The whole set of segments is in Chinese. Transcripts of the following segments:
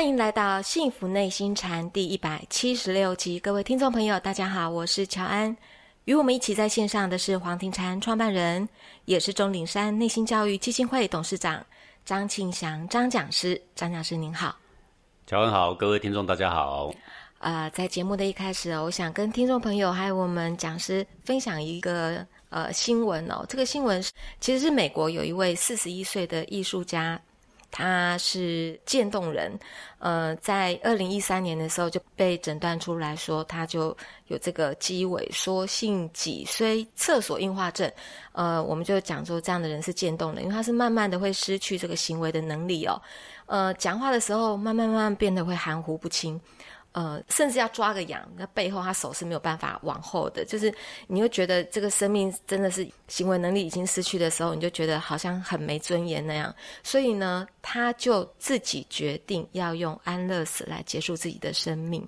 欢迎来到《幸福内心禅》第一百七十六集，各位听众朋友，大家好，我是乔安。与我们一起在线上的是黄庭禅创办人，也是钟岭山内心教育基金会董事长张庆祥张讲师。张讲师您好，乔安好，各位听众大家好。呃，在节目的一开始，我想跟听众朋友还有我们讲师分享一个呃新闻哦。这个新闻其实是美国有一位四十一岁的艺术家。他是渐冻人，呃，在二零一三年的时候就被诊断出来说，他就有这个肌萎缩性脊髓侧索硬化症，呃，我们就讲说这样的人是渐冻人，因为他是慢慢的会失去这个行为的能力哦，呃，讲话的时候慢慢慢慢变得会含糊不清。呃，甚至要抓个痒，那背后他手是没有办法往后的，就是你会觉得这个生命真的是行为能力已经失去的时候，你就觉得好像很没尊严那样。所以呢，他就自己决定要用安乐死来结束自己的生命。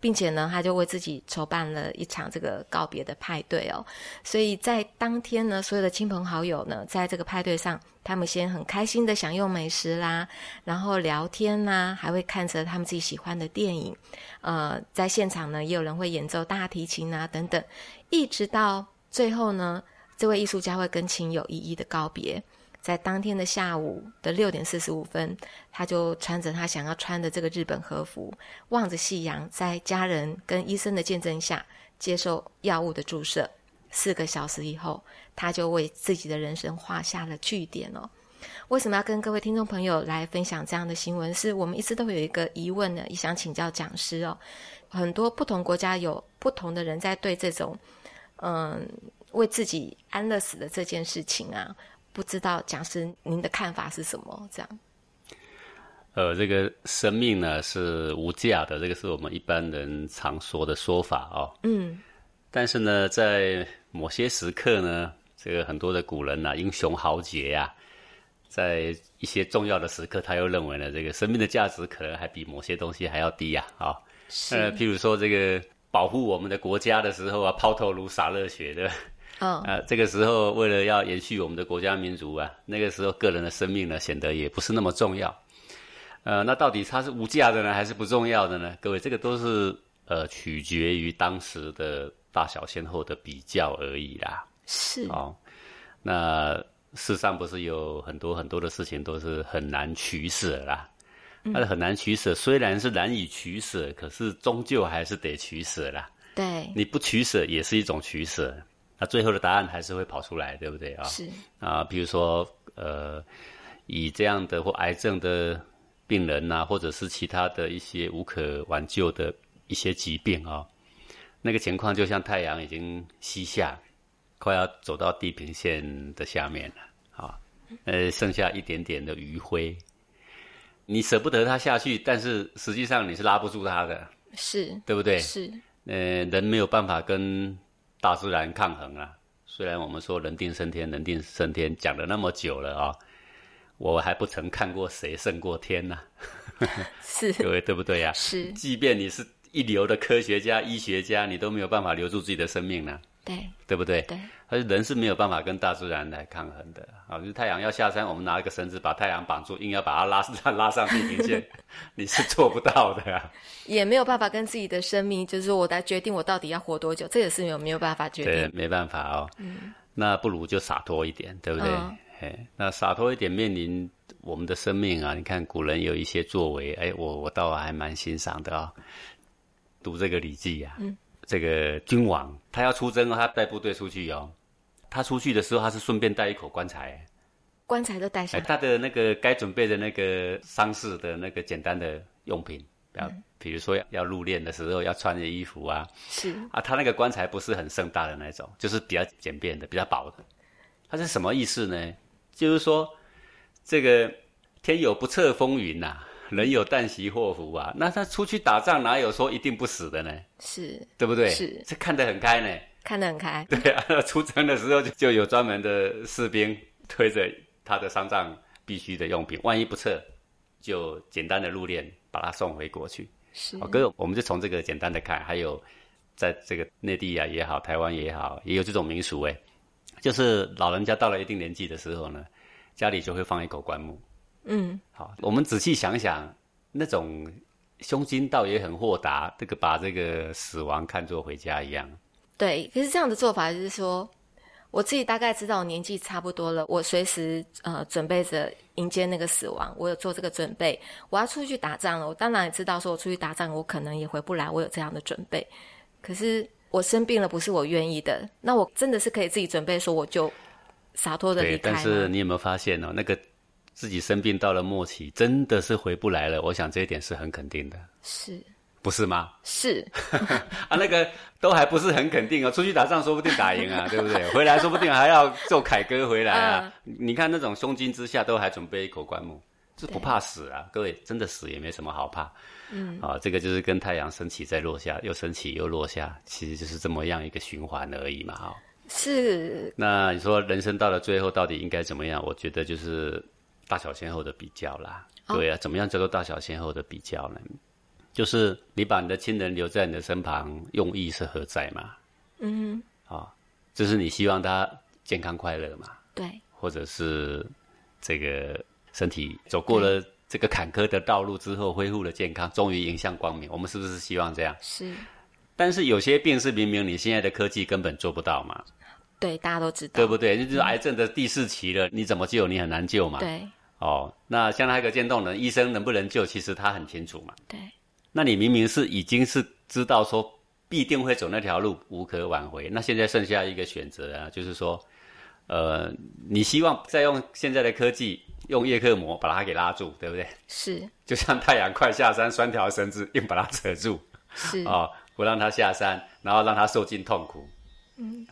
并且呢，他就为自己筹办了一场这个告别的派对哦。所以在当天呢，所有的亲朋好友呢，在这个派对上，他们先很开心的享用美食啦，然后聊天啦，还会看着他们自己喜欢的电影。呃，在现场呢，也有人会演奏大提琴啊等等，一直到最后呢，这位艺术家会跟亲友一一的告别。在当天的下午的六点四十五分，他就穿着他想要穿的这个日本和服，望着夕阳，在家人跟医生的见证下，接受药物的注射。四个小时以后，他就为自己的人生画下了句点哦。为什么要跟各位听众朋友来分享这样的新闻？是我们一直都有一个疑问呢，也想请教讲师哦。很多不同国家有不同的人在对这种，嗯，为自己安乐死的这件事情啊。不知道讲师您的看法是什么？这样，呃，这个生命呢是无价的，这个是我们一般人常说的说法哦。嗯，但是呢，在某些时刻呢，这个很多的古人呐，英雄豪杰呀，在一些重要的时刻，他又认为呢，这个生命的价值可能还比某些东西还要低呀。啊，呃，譬如说这个保护我们的国家的时候啊，抛头颅洒热血的。嗯啊，这个时候为了要延续我们的国家民族啊，那个时候个人的生命呢显得也不是那么重要。呃，那到底它是无价的呢，还是不重要的呢？各位，这个都是呃取决于当时的大小先后的比较而已啦。是哦，那世上不是有很多很多的事情都是很难取舍啦。但是很难取舍，虽然是难以取舍，可是终究还是得取舍啦。对，你不取舍也是一种取舍。那最后的答案还是会跑出来，对不对啊？是啊，比如说，呃，以这样的或癌症的病人呐，或者是其他的一些无可挽救的一些疾病啊，那个情况就像太阳已经西下，快要走到地平线的下面了啊，呃，剩下一点点的余晖，你舍不得它下去，但是实际上你是拉不住它的，是对不对？是，呃，人没有办法跟。大自然抗衡啊！虽然我们说人定胜天，人定胜天讲了那么久了啊，我还不曾看过谁胜过天呢？是 各位对不对呀？是，即便你是一流的科学家、医学家，你都没有办法留住自己的生命呢。对，对不对？对，而人是没有办法跟大自然来抗衡的啊！就是太阳要下山，我们拿一个绳子把太阳绑住，硬要把它拉上 拉上地平线，你是做不到的呀。也没有办法跟自己的生命，就是我来决定我到底要活多久，这也是没有没有办法决定。对，没办法哦。嗯，那不如就洒脱一点，对不对？哎，那洒脱一点，面临我们的生命啊！你看古人有一些作为，哎，我我倒还蛮欣赏的啊。读这个《礼记》呀。嗯。这个君王他要出征，他带部队出去哦。他出去的时候，他是顺便带一口棺材，棺材都带上。他的那个该准备的那个丧事的那个简单的用品，比如比如说要入殓的时候要穿的衣服啊。是啊，他那个棺材不是很盛大的那种，就是比较简便的、比较薄的。他是什么意思呢？就是说，这个天有不测风云呐。人有旦夕祸福啊，那他出去打仗哪有说一定不死的呢？是，对不对？是，这看得很开呢。看得很开。对啊，出征的时候就就有专门的士兵推着他的丧葬必须的用品，万一不测，就简单的入殓把他送回国去。是，哦，哥，我们就从这个简单的看，还有在这个内地啊也好，台湾也好，也有这种民俗哎，就是老人家到了一定年纪的时候呢，家里就会放一口棺木。嗯，好，我们仔细想想，那种胸襟倒也很豁达，这个把这个死亡看作回家一样。对，可是这样的做法就是说，我自己大概知道年纪差不多了，我随时呃准备着迎接那个死亡，我有做这个准备。我要出去打仗了，我当然也知道说我出去打仗，我可能也回不来，我有这样的准备。可是我生病了，不是我愿意的，那我真的是可以自己准备说，我就洒脱的离开。但是你有没有发现哦，那个自己生病到了末期，真的是回不来了。我想这一点是很肯定的，是不是吗？是 啊，那个都还不是很肯定哦。出去打仗说不定打赢啊，对不对？回来说不定还要做凯歌回来啊。你看那种胸襟之下，都还准备一口棺木。是不怕死啊，各位，真的死也没什么好怕。嗯，啊，这个就是跟太阳升起再落下，又升起又落下，其实就是这么样一个循环而已嘛，哈。是。那你说人生到了最后到底应该怎么样？我觉得就是大小先后的比较啦。对啊，怎么样叫做大小先后的比较呢？就是你把你的亲人留在你的身旁，用意是何在嘛？嗯。啊，就是你希望他健康快乐嘛？对。或者是这个。身体走过了这个坎坷的道路之后，恢复了健康，终于迎向光明。我们是不是希望这样？是。但是有些病是明明你现在的科技根本做不到嘛？对，大家都知道，对不对？就是癌症的第四期了，你怎么救？你很难救嘛？对。哦，那像那个渐冻人，医生能不能救？其实他很清楚嘛。对。那你明明是已经是知道说必定会走那条路，无可挽回。那现在剩下一个选择啊，就是说，呃，你希望再用现在的科技。用叶克膜把它给拉住，对不对？是，就像太阳快下山，拴条绳子硬把它扯住，是啊，不让它下山，然后让它受尽痛苦。嗯，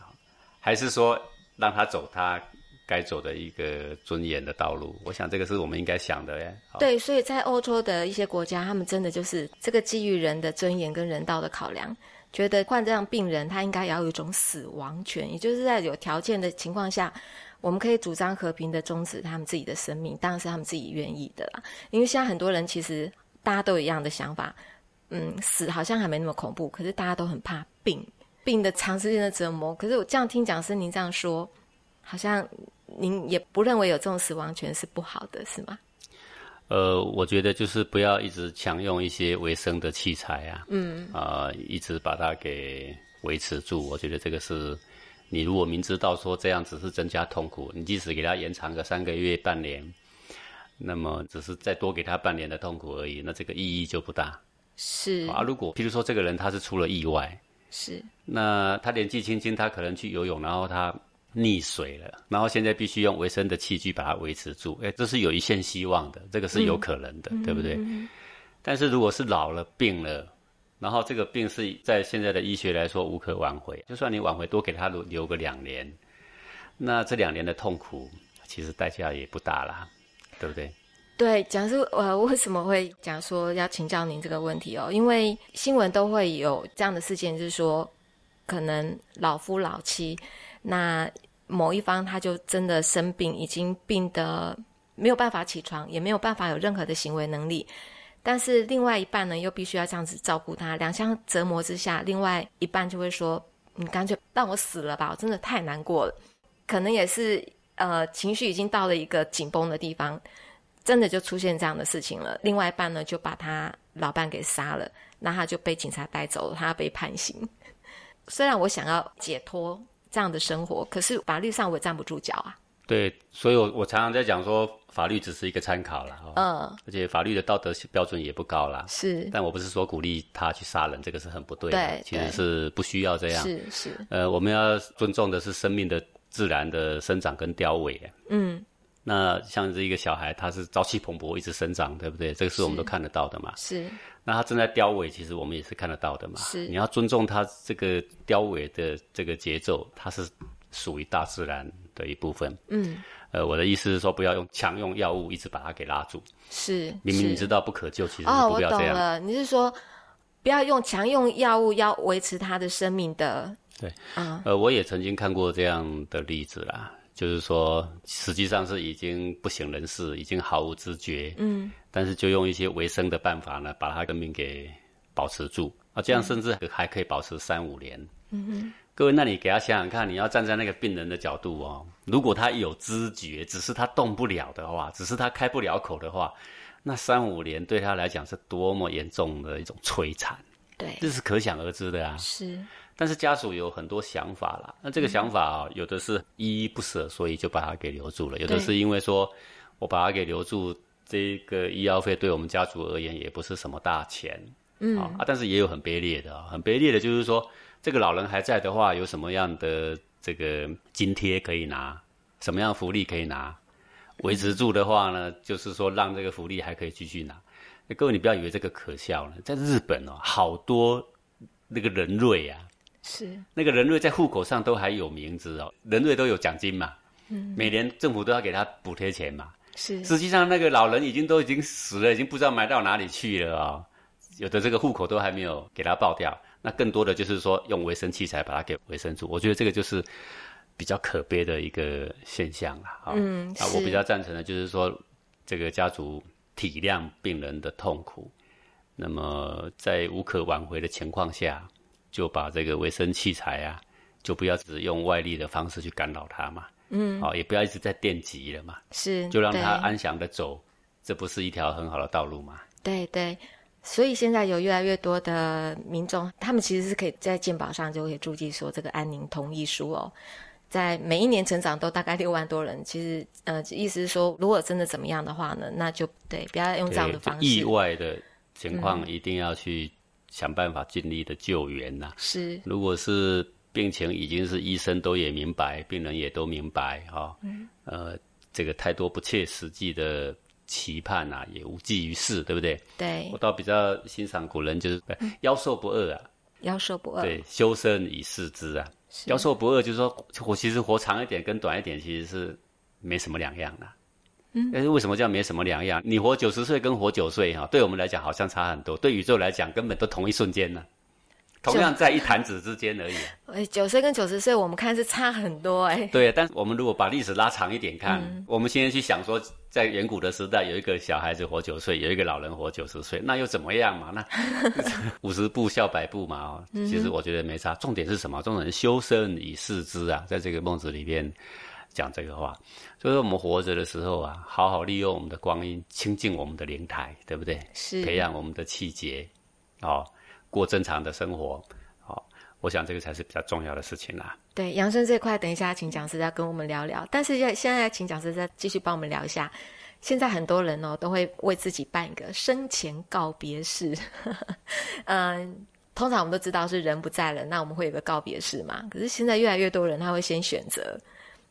还是说让他走他该走的一个尊严的道路？我想这个是我们应该想的耶。对，所以在欧洲的一些国家，他们真的就是这个基于人的尊严跟人道的考量，觉得患这样病人他应该要有一种死亡权，也就是在有条件的情况下。我们可以主张和平的终止他们自己的生命，当然是他们自己愿意的啦。因为现在很多人其实大家都有一样的想法，嗯，死好像还没那么恐怖，可是大家都很怕病，病的长时间的折磨。可是我这样听讲师您这样说，好像您也不认为有这种死亡权是不好的，是吗？呃，我觉得就是不要一直强用一些维生的器材啊，嗯，啊，一直把它给维持住。我觉得这个是。你如果明知道说这样只是增加痛苦，你即使给他延长个三个月、半年，那么只是再多给他半年的痛苦而已，那这个意义就不大。是啊，如果譬如说这个人他是出了意外，是，那他年纪轻轻，他可能去游泳，然后他溺水了，然后现在必须用维生的器具把它维持住，哎，这是有一线希望的，这个是有可能的，对不对？但是如果是老了、病了，然后这个病是在现在的医学来说无可挽回，就算你挽回多给他留留个两年，那这两年的痛苦其实代价也不大啦，对不对？对，讲是呃为什么会讲说要请教您这个问题哦？因为新闻都会有这样的事件，就是说可能老夫老妻，那某一方他就真的生病，已经病得没有办法起床，也没有办法有任何的行为能力。但是另外一半呢，又必须要这样子照顾他，两相折磨之下，另外一半就会说：“你干脆让我死了吧，我真的太难过了。”可能也是呃情绪已经到了一个紧绷的地方，真的就出现这样的事情了。另外一半呢，就把他老伴给杀了，那他就被警察带走了，他被判刑。虽然我想要解脱这样的生活，可是法律上我也站不住脚啊。对，所以我我常常在讲说，法律只是一个参考了，嗯，而且法律的道德标准也不高啦，是。但我不是说鼓励他去杀人，这个是很不对的，对，其实是不需要这样，是是。呃，我们要尊重的是生命的自然的生长跟凋萎，嗯。那像这一个小孩，他是朝气蓬勃一直生长，对不对？这个是我们都看得到的嘛，是。那他正在凋萎，其实我们也是看得到的嘛，是。你要尊重他这个凋萎的这个节奏，它是属于大自然的一部分，嗯。呃，我的意思是说，不要用强用药物一直把它给拉住。是，明明你知道不可救，其实哦，我懂了。你是说，不要用强用药物要维持他的生命的？对，啊，呃，我也曾经看过这样的例子啦，就是说，实际上是已经不省人事，已经毫无知觉，嗯，但是就用一些维生的办法呢，把他的命给保持住啊，这样甚至还可以保持三五年。嗯哼。各位，那你给他想想看，你要站在那个病人的角度哦。如果他有知觉，只是他动不了的话，只是他开不了口的话，那三五年对他来讲是多么严重的一种摧残，对，这是可想而知的啊。是，但是家属有很多想法啦，那这个想法啊，有的是依依不舍，所以就把他给留住了；有的是因为说我把他给留住，这个医药费对我们家族而言也不是什么大钱，嗯。啊，但是也有很卑劣的，啊很卑劣的就是说，这个老人还在的话，有什么样的这个津贴可以拿，什么样福利可以拿。维持住的话呢，就是说让这个福利还可以继续拿。各位，你不要以为这个可笑了，在日本哦，好多那个人瑞啊，是那个人瑞在户口上都还有名字哦，人瑞都有奖金嘛，嗯，每年政府都要给他补贴钱嘛，是。实际上那个老人已经都已经死了，已经不知道埋到哪里去了啊，有的这个户口都还没有给他报掉，那更多的就是说用维生器材把它给维生住。我觉得这个就是。比较可悲的一个现象了，哈。嗯，啊，我比较赞成的，就是说，这个家族体谅病人的痛苦，那么在无可挽回的情况下，就把这个卫生器材啊，就不要只用外力的方式去干扰它嘛。嗯，哦，也不要一直在电击了嘛。是，就让它安详的走，这不是一条很好的道路吗？对对，所以现在有越来越多的民众，他们其实是可以在健保上就可以注记说这个安宁同意书哦。在每一年成长都大概六万多人，其实呃意思是说，如果真的怎么样的话呢，那就对，不要用这样的方式。意外的情况一定要去想办法尽力的救援呐。是，如果是病情已经是医生都也明白，病人也都明白哈，呃，这个太多不切实际的期盼啊，也无济于事，对不对？对。我倒比较欣赏古人，就是妖寿不饿啊。妖寿不饿。对，修身以事之啊。妖寿不饿，就是说我其实活长一点跟短一点其实是没什么两样的。嗯，但是为什么叫没什么两样？你活九十岁跟活九岁哈，对我们来讲好像差很多，对宇宙来讲根本都同一瞬间呢。同样在一弹指之间而已。哎，九岁跟九十岁，我们看是差很多哎。对，但是我们如果把历史拉长一点看，我们现在去想说，在远古的时代，有一个小孩子活九岁，有一个老人活九十岁，那又怎么样嘛？那 五十步笑百步嘛。哦，其实我觉得没差。重点是什么？重点是修身以事之啊，在这个孟子里边讲这个话。所以说，我们活着的时候啊，好好利用我们的光阴，清净我们的灵台，对不对？是。培养我们的气节，哦。过正常的生活，好，我想这个才是比较重要的事情啦。对养生这块，等一下请讲师再跟我们聊聊。但是要现在请讲师再继续帮我们聊一下。现在很多人哦都会为自己办一个生前告别式。嗯，通常我们都知道是人不在了，那我们会有个告别式嘛。可是现在越来越多人他会先选择，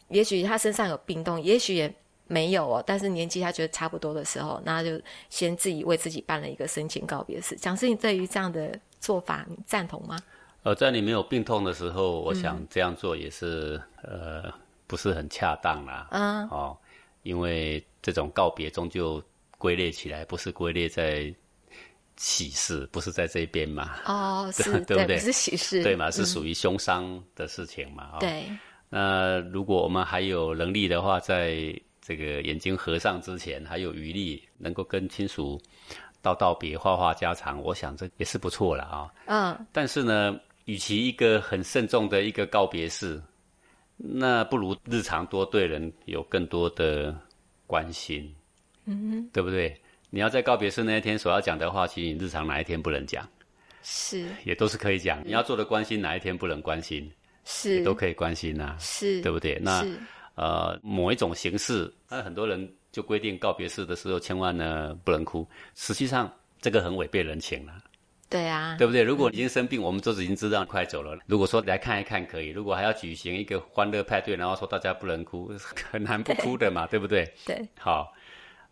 也许他身上有病痛，也许也没有哦，但是年纪他觉得差不多的时候，那就先自己为自己办了一个生前告别式。蒋师，你对于这样的？做法你赞同吗？呃，在你没有病痛的时候，我想这样做也是呃不是很恰当啦。嗯，哦，因为这种告别终究归类起来不是归类在喜事，不是在这边嘛。哦，是，对不对？是喜事，对嘛？是属于凶伤的事情嘛？对。那如果我们还有能力的话，在这个眼睛合上之前，还有余力，能够跟亲属。道道别，话话家常，我想这也是不错了啊。嗯，但是呢，与其一个很慎重的一个告别式，那不如日常多对人有更多的关心，嗯，对不对？你要在告别式那一天所要讲的话，其实你日常哪一天不能讲？是，也都是可以讲。你要做的关心，哪一天不能关心？是，都可以关心呐。是，对不对？那呃，某一种形式，那很多人。就规定告别式的时候千万呢不能哭，实际上这个很违背人情了。对啊，对不对？如果已经生病，我们都已经知道快走了。如果说来看一看可以，如果还要举行一个欢乐派对，然后说大家不能哭，很难不哭的嘛，对不对？对。好，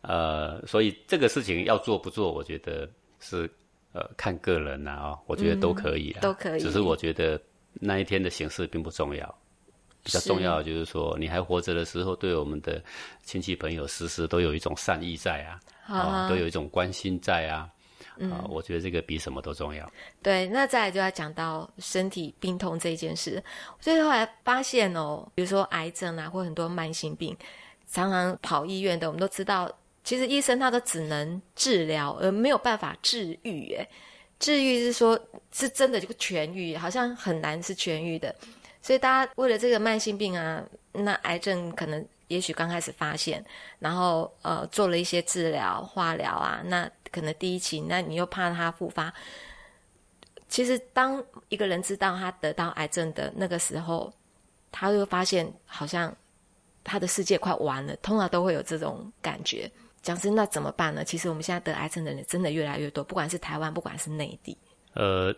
呃，所以这个事情要做不做，我觉得是呃看个人呐啊，我觉得都可以啊，都可以。只是我觉得那一天的形式并不重要。比较重要的就是说，你还活着的时候，对我们的亲戚朋友时时都有一种善意在啊，啊，都有一种关心在啊，啊，我觉得这个比什么都重要。对，那再来就要讲到身体病痛这件事。所以后来发现哦，比如说癌症啊，或很多慢性病，常常跑医院的，我们都知道，其实医生他都只能治疗，而没有办法治愈。哎，治愈是说，是真的就痊愈，好像很难是痊愈的。所以大家为了这个慢性病啊，那癌症可能也许刚开始发现，然后呃做了一些治疗、化疗啊，那可能第一期，那你又怕他复发。其实，当一个人知道他得到癌症的那个时候，他会发现好像他的世界快完了。通常都会有这种感觉。讲真，那怎么办呢？其实我们现在得癌症的人真的越来越多，不管是台湾，不管是内地。呃，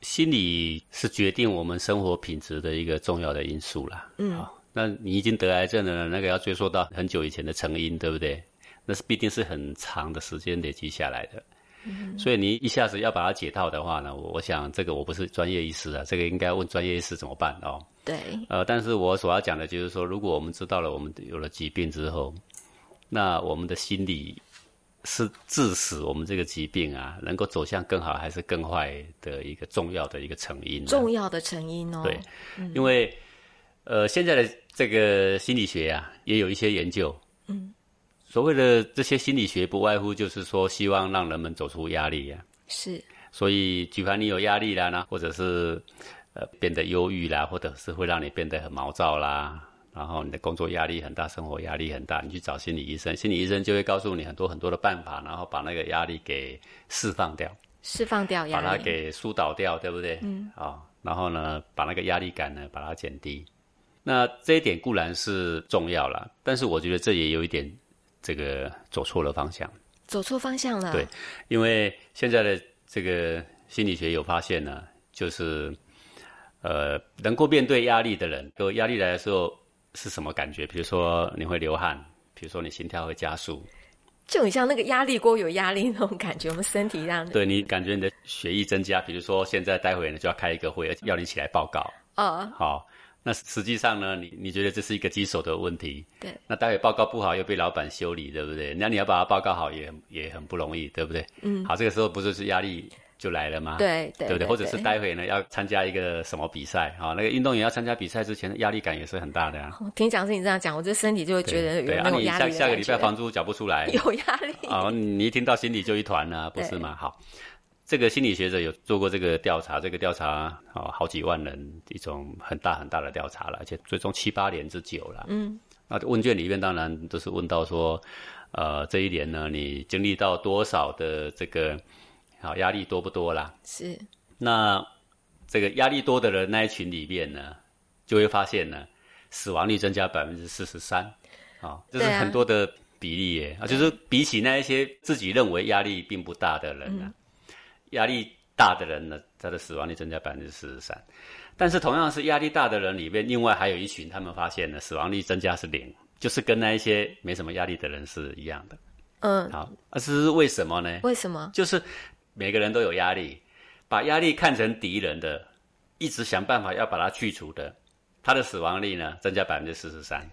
心理是决定我们生活品质的一个重要的因素啦。嗯，好，那你已经得癌症了，那个要追溯到很久以前的成因，对不对？那是必定是很长的时间累积下来的。所以你一下子要把它解套的话呢，我我想这个我不是专业医师啊，这个应该问专业医师怎么办哦。对。呃，但是我所要讲的就是说，如果我们知道了我们有了疾病之后，那我们的心理是致使我们这个疾病啊能够走向更好还是更坏的一个重要的一个成因。重要的成因哦。对，因为呃现在的这个心理学呀也有一些研究。嗯。所谓的这些心理学，不外乎就是说，希望让人们走出压力呀。是。所以，举凡你有压力啦，呢，或者是呃变得忧郁啦，或者是会让你变得很毛躁啦，然后你的工作压力很大，生活压力很大，你去找心理医生，心理医生就会告诉你很多很多的办法，然后把那个压力给释放掉。释放掉压力。把它给疏导掉，对不对？嗯。啊，然后呢，把那个压力感呢，把它减低。那这一点固然是重要了，但是我觉得这也有一点。这个走错了方向，走错方向了。对，因为现在的这个心理学有发现呢，就是呃，能够面对压力的人，有压力来的时候是什么感觉？比如说你会流汗，比如说你心跳会加速，就很像那个压力锅有压力那种感觉，我们身体一样。对你感觉你的血液增加，比如说现在待会呢就要开一个会，要你起来报告。哦，好。那实际上呢，你你觉得这是一个棘手的问题？对。那待会报告不好又被老板修理，对不对？那你要把它报告好也也很不容易，对不对？嗯。好，这个时候不就是压力就来了吗？对对。对不对？或者是待会呢要参加一个什么比赛？啊，那个运动员要参加比赛之前，压力感也是很大的呀。听讲是你这样讲，我这身体就会觉得有那种压力。下下个礼拜房租缴不出来，有压力。啊，你一听到心里就一团呢，不是吗？好。这个心理学者有做过这个调查，这个调查啊，好几万人，一种很大很大的调查了，而且最终七八年之久了。嗯，那问卷里面当然都是问到说，呃，这一年呢，你经历到多少的这个，好压力多不多啦？是。那这个压力多的人那一群里面呢，就会发现呢，死亡率增加百分之四十三，啊，这是很多的比例耶啊，就是比起那一些自己认为压力并不大的人呢。压力大的人呢，他的死亡率增加百分之四十三，但是同样是压力大的人里面，另外还有一群，他们发现呢，死亡率增加是零，就是跟那一些没什么压力的人是一样的。嗯，好，这是为什么呢？为什么？就是每个人都有压力，把压力看成敌人的，一直想办法要把它去除的，他的死亡率呢增加百分之四十三。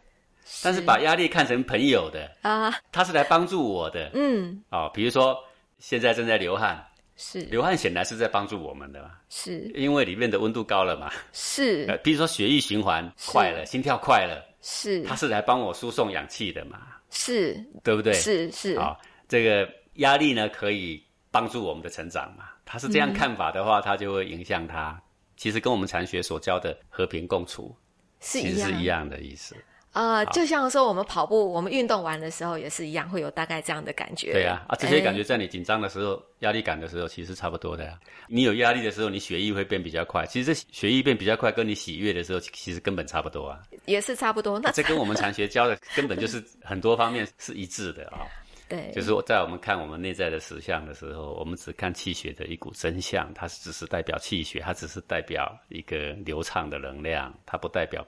但是把压力看成朋友的啊，他是来帮助我的。嗯，哦，比如说现在正在流汗。是流汗显然是在帮助我们的嘛？是，因为里面的温度高了嘛？是，呃，比如说血液循环快了，心跳快了，是，他是来帮我输送氧气的嘛？是，对不对？是是啊，这个压力呢可以帮助我们的成长嘛？他是这样看法的话，他就会影响他。其实跟我们禅学所教的和平共处是一样的意思。啊，就像说我们跑步，我们运动完的时候也是一样，会有大概这样的感觉。对呀，啊，这些感觉在你紧张的时候、压力感的时候，其实差不多的呀。你有压力的时候，你血液会变比较快。其实这血液变比较快，跟你喜悦的时候，其实根本差不多啊。也是差不多。那这跟我们禅学教的根本就是很多方面是一致的啊。对，就是在我们看我们内在的实相的时候，我们只看气血的一股真相，它只是代表气血，它只是代表一个流畅的能量，它不代表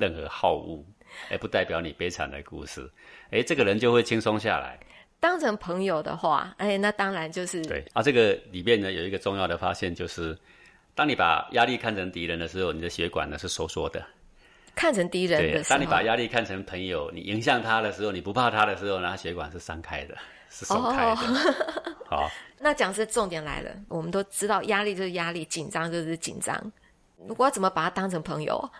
任何好恶。哎，不代表你悲惨的故事，哎，这个人就会轻松下来。当成朋友的话，哎，那当然就是对啊。这个里面呢，有一个重要的发现，就是当你把压力看成敌人的时候，你的血管呢是收缩的。看成敌人的时候，当你把压力看成朋友，你迎向他的时候，你不怕他的时候，那血管是散开的，是松开的。好，那讲是重点来了。我们都知道，压力就是压力，紧张就是紧张。我要怎么把他当成朋友？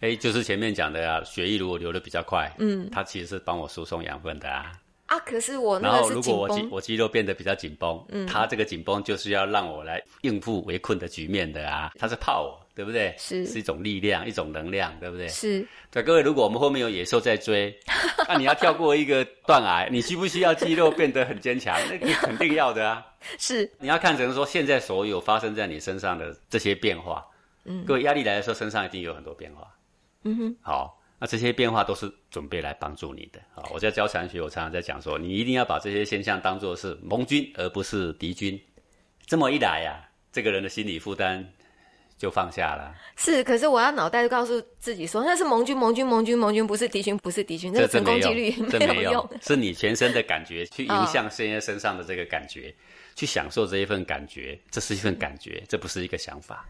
哎，就是前面讲的呀，血液如果流的比较快，嗯，它其实是帮我输送养分的啊。啊，可是我然后如果我肌我肌肉变得比较紧绷，嗯，它这个紧绷就是要让我来应付围困的局面的啊，它是怕我，对不对？是是一种力量，一种能量，对不对？是。对各位，如果我们后面有野兽在追，那你要跳过一个断崖，你需不需要肌肉变得很坚强？那你肯定要的啊。是。你要看成说现在所有发生在你身上的这些变化，嗯，各位压力来的时候，身上一定有很多变化。嗯哼。好，那这些变化都是准备来帮助你的。好，我在教禅学，我常常在讲说，你一定要把这些现象当做是盟军，而不是敌军。这么一来呀，这个人的心理负担。就放下了。是，可是我要脑袋就告诉自己说，那是盟军，盟军，盟军，盟军，不是敌军，不是敌军，这成功几率 没有用。是你全身的感觉去影响现在身上的这个感觉，去享受这一份感觉，这是一份感觉，这不是一个想法。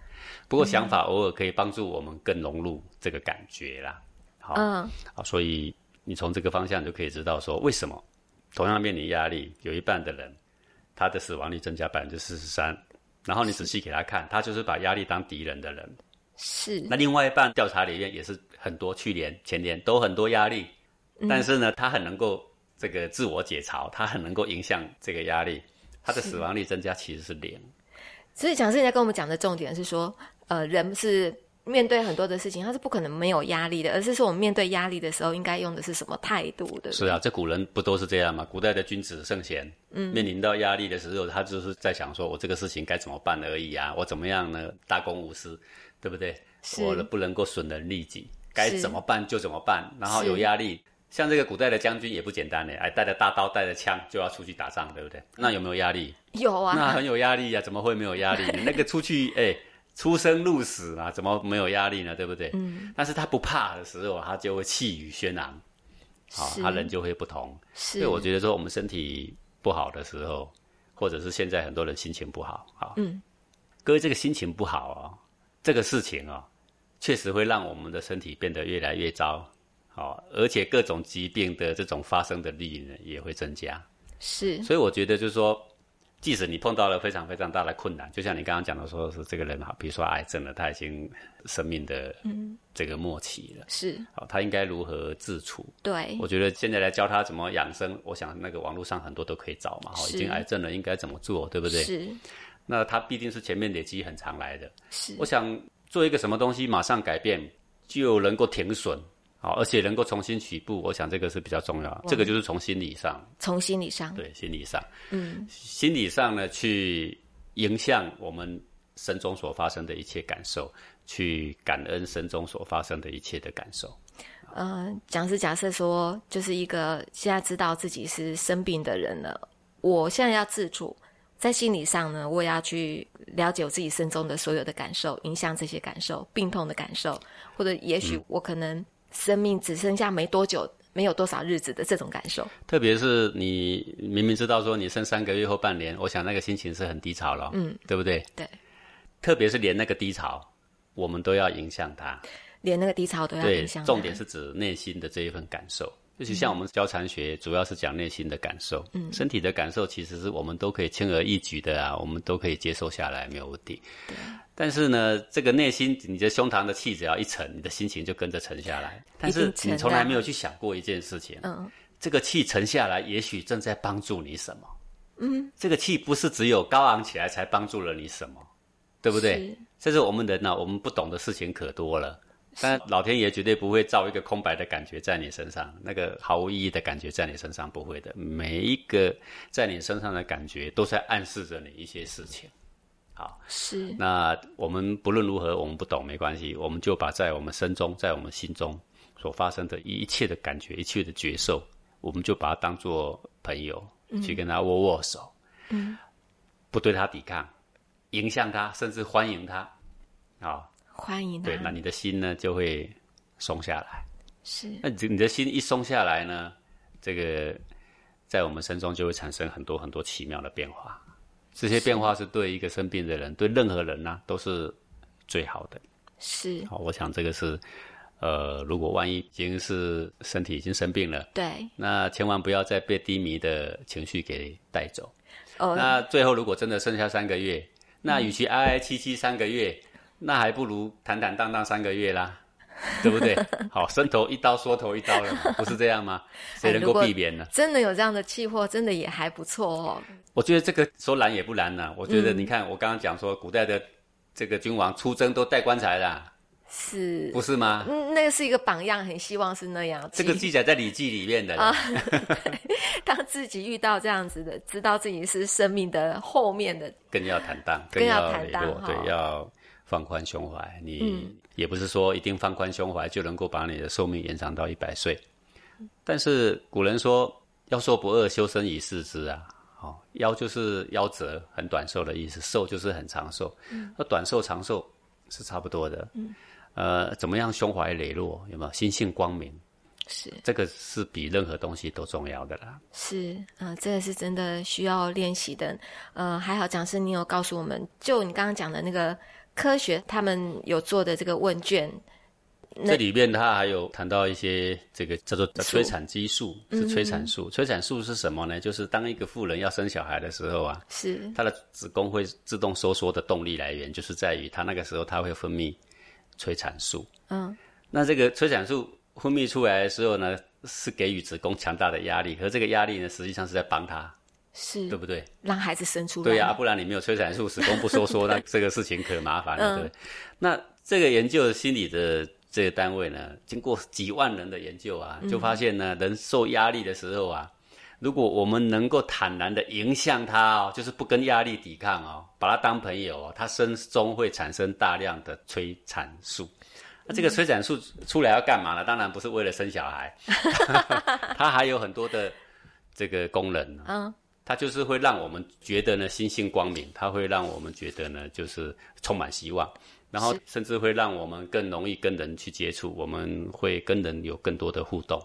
不过想法偶尔可以帮助我们更融入这个感觉啦。好，好，所以你从这个方向就可以知道说，为什么同样面临压力，有一半的人他的死亡率增加百分之四十三。然后你仔细给他看，他就是把压力当敌人的人。是。那另外一半调查里面也是很多，去年、前年都很多压力，但是呢，他很能够这个自我解嘲，他很能够影响这个压力，他的死亡率增加其实是零。所以讲师在跟我们讲的重点是说，呃，人是。面对很多的事情，他是不可能没有压力的，而是说我们面对压力的时候，应该用的是什么态度的？是啊，这古人不都是这样吗？古代的君子圣贤，嗯，面临到压力的时候，他就是在想说，我这个事情该怎么办而已啊，我怎么样呢？大公无私，对不对？我不能够损人利己，该怎么办就怎么办。然后有压力，像这个古代的将军也不简单呢，哎，带着大刀，带着枪就要出去打仗，对不对？那有没有压力？有啊，那很有压力呀，怎么会没有压力？那个出去，哎。出生入死嘛，怎么没有压力呢？对不对？嗯。但是他不怕的时候，他就会气宇轩昂，好，他人就会不同。是。所以我觉得说，我们身体不好的时候，或者是现在很多人心情不好，好，嗯，各位这个心情不好啊，这个事情啊，确实会让我们的身体变得越来越糟，好，而且各种疾病的这种发生的率呢也会增加。是。所以我觉得就是说。即使你碰到了非常非常大的困难，就像你刚刚讲的，说是这个人哈，比如说癌症了，他已经生命的这个末期了，是，好，他应该如何自处？对，我觉得现在来教他怎么养生，我想那个网络上很多都可以找嘛，哈，已经癌症了应该怎么做，对不对？是，那他必定是前面累积很长来的，是，我想做一个什么东西马上改变就能够停损。好，而且能够重新起步，我想这个是比较重要。这个就是从心理上，从心理上，对，心理上，嗯，心理上呢，去影响我们生中所发生的一切感受，去感恩生中所发生的一切的感受。嗯，讲是假设说，就是一个现在知道自己是生病的人了，我现在要自处，在心理上呢，我也要去了解我自己身中的所有的感受，影响这些感受，病痛的感受，或者也许我可能。生命只剩下没多久，没有多少日子的这种感受，特别是你明明知道说你剩三个月或半年，我想那个心情是很低潮了，嗯，对不对？对，特别是连那个低潮，我们都要影响它，连那个低潮都要影响。重点是指内心的这一份感受。就是像我们交禅学，主要是讲内心的感受，嗯，身体的感受其实是我们都可以轻而易举的啊，我们都可以接受下来，没有问题。但是呢，这个内心，你的胸膛的气只要一沉，你的心情就跟着沉下来。但是你从来没有去想过一件事情，嗯，这个气沉下来，也许正在帮助你什么？嗯，这个气不是只有高昂起来才帮助了你什么，对不对？这是我们人呢，我们不懂的事情可多了。但老天爷绝对不会造一个空白的感觉在你身上，那个毫无意义的感觉在你身上不会的。每一个在你身上的感觉，都在暗示着你一些事情。好，是。那我们不论如何，我们不懂没关系，我们就把在我们身中，在我们心中所发生的一切的感觉，一切的觉受，我们就把它当做朋友，去跟他握握手，嗯，不对他抵抗，迎向他，甚至欢迎他，啊。欢迎对，那你的心呢就会松下来。是，那你你的心一松下来呢，这个在我们身中就会产生很多很多奇妙的变化。这些变化是对一个生病的人，对任何人呢都是最好的。是，好，我想这个是，呃，如果万一已经是身体已经生病了，对，那千万不要再被低迷的情绪给带走。哦，那最后如果真的剩下三个月，那与其哀哀戚戚三个月。那还不如坦坦荡荡三个月啦，对不对？好，伸头一刀，缩头一刀了，不是这样吗？谁能够避免呢？真的有这样的气魄，真的也还不错哦。我觉得这个说难也不难呢。我觉得你看，我刚刚讲说，古代的这个君王出征都带棺材啦，是不是吗？嗯，那个是一个榜样，很希望是那样。这个记载在《礼记》里面的。啊，当自己遇到这样子的，知道自己是生命的后面的，更要坦荡，更要坦荡，对，要放宽胸怀。你也不是说一定放宽胸怀就能够把你的寿命延长到一百岁，但是古人说“要寿不饿，修身以事之”啊。哦，夭就是夭折，很短寿的意思；寿就是很长寿。那短寿长寿是差不多的。嗯，呃，怎么样胸怀磊落？有没有心性光明？是这个是比任何东西都重要的啦。是，呃，这个是真的需要练习的。呃，还好讲师你有告诉我们，就你刚刚讲的那个科学，他们有做的这个问卷。这里面他还有谈到一些这个叫做催产激素，是催产素。催产素是什么呢？就是当一个妇人要生小孩的时候啊，是她的子宫会自动收缩的动力来源，就是在于她那个时候她会分泌催产素。嗯，那这个催产素分泌出来的时候呢，是给予子宫强大的压力，和这个压力呢，实际上是在帮她，是对不对？让孩子生出来。对呀，不然你没有催产素，子宫不收缩，那这个事情可麻烦了，对。那这个研究心理的。这个单位呢，经过几万人的研究啊，就发现呢，人受压力的时候啊，如果我们能够坦然的迎向他哦，就是不跟压力抵抗哦，把他当朋友哦，他身中会产生大量的催产素。那这个催产素出来要干嘛呢？当然不是为了生小孩，它还有很多的这个功能。嗯，它就是会让我们觉得呢心性光明，它会让我们觉得呢就是充满希望。然后甚至会让我们更容易跟人去接触，我们会跟人有更多的互动。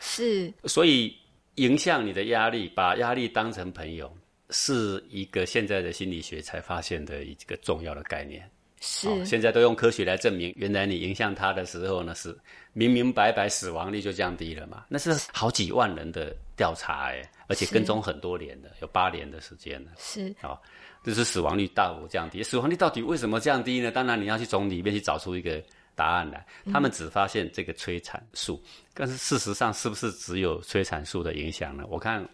是，所以影响你的压力，把压力当成朋友，是一个现在的心理学才发现的一个重要的概念。是，现在都用科学来证明，原来你影响他的时候呢，是明明白白死亡率就降低了嘛？那是好几万人的调查哎，而且跟踪很多年的，有八年的时间了。是，啊。这是死亡率大幅降低，死亡率到底为什么降低呢？当然你要去从里面去找出一个答案来。他们只发现这个催产素，但是事实上是不是只有催产素的影响呢？我看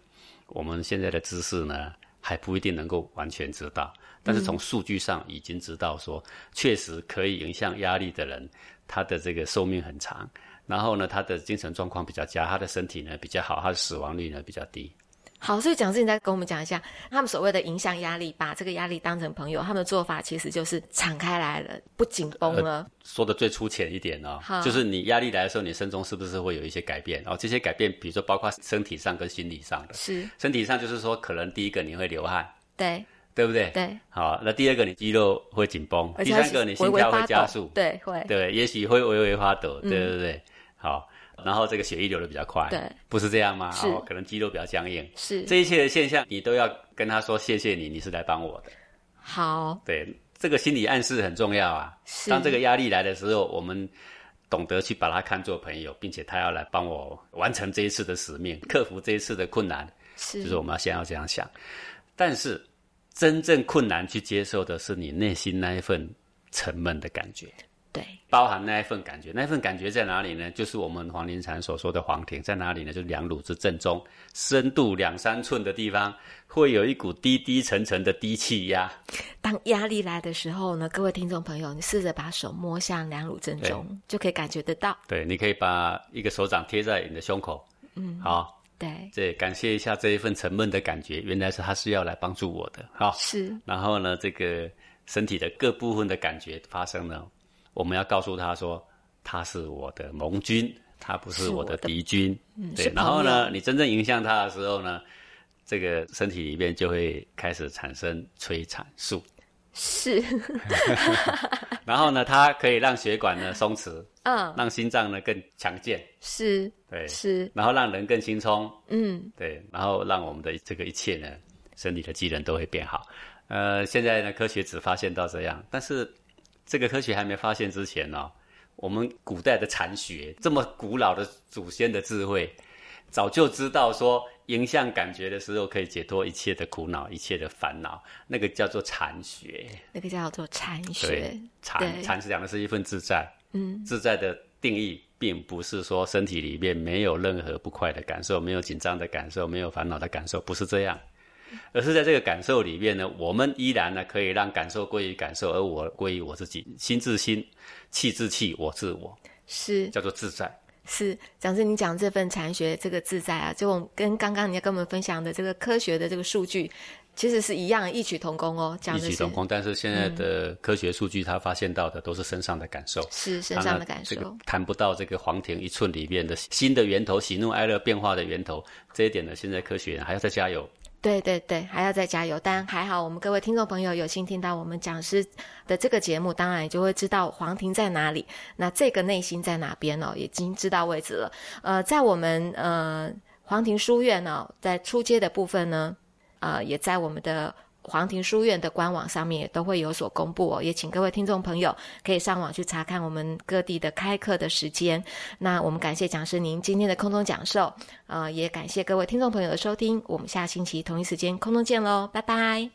我们现在的知识呢还不一定能够完全知道，但是从数据上已经知道说，确实可以影响压力的人，他的这个寿命很长，然后呢他的精神状况比较佳，他的身体呢比较好，他的死亡率呢比较低。好，所以讲师，你再跟我们讲一下，他们所谓的影响压力，把这个压力当成朋友，他们的做法其实就是敞开来了，不紧绷了。说的最粗浅一点哦，就是你压力来的时候，你身中是不是会有一些改变？然后这些改变，比如说包括身体上跟心理上的。是。身体上就是说，可能第一个你会流汗，对，对不对？对。好，那第二个你肌肉会紧绷，第三个你心跳会加速，对，会，对，也许会微微发抖，对对对，好。然后这个血液流的比较快，对，不是这样吗？是，可能肌肉比较僵硬，是。这一切的现象，你都要跟他说谢谢你，你是来帮我的。好，对，这个心理暗示很重要啊。当这个压力来的时候，我们懂得去把他看作朋友，并且他要来帮我完成这一次的使命，克服这一次的困难，是，就是我们要先要这样想。但是真正困难去接受的是你内心那一份沉闷的感觉。对，包含那一份感觉，那一份感觉在哪里呢？就是我们黄庭禅所说的黄庭在哪里呢？就是两乳之正中，深度两三寸的地方，会有一股低低沉沉的低气压。当压力来的时候呢，各位听众朋友，你试着把手摸向两乳正中，就可以感觉得到。对，你可以把一个手掌贴在你的胸口。嗯，好，对，这感谢一下这一份沉闷的感觉，原来是他是要来帮助我的。哈，是。然后呢，这个身体的各部分的感觉发生了。我们要告诉他说，他是我的盟军，他不是我的敌军。对，然后呢，你真正影响他的时候呢，这个身体里面就会开始产生催产素。是。然后呢，它可以让血管呢松弛，嗯，让心脏呢更强健。是。对。是。然后让人更轻松。嗯。对。然后让我们的这个一切呢，身体的机能都会变好。呃，现在呢，科学只发现到这样，但是。这个科学还没发现之前呢，我们古代的禅学这么古老的祖先的智慧，早就知道说，影像感觉的时候可以解脱一切的苦恼、一切的烦恼，那个叫做禅学。那个叫做禅学。对，禅禅是讲的是一份自在。嗯，自在的定义，并不是说身体里面没有任何不快的感受，没有紧张的感受，没有烦恼的感受，不是这样。而是在这个感受里面呢，我们依然呢可以让感受归于感受，而我归于我自己，心自心，气自气，我自我，是叫做自在。是，讲师，你讲这份禅学这个自在啊，就我跟刚刚你要跟我们分享的这个科学的这个数据。其实是一样，异曲同工哦。异曲同工，但是现在的科学数据，他发现到的都是身上的感受，是身上的感受，谈不到这个黄庭一寸里面的新的源头，喜怒哀乐变化的源头。这一点呢，现在科学还要再加油。对对对，还要再加油。但还好，我们各位听众朋友有幸听到我们讲师的这个节目，当然也就会知道黄庭在哪里。那这个内心在哪边哦，已经知道位置了。呃，在我们呃黄庭书院呢，在出街的部分呢。呃，也在我们的皇庭书院的官网上面也都会有所公布哦，也请各位听众朋友可以上网去查看我们各地的开课的时间。那我们感谢讲师您今天的空中讲授，呃，也感谢各位听众朋友的收听，我们下星期同一时间空中见喽，拜拜。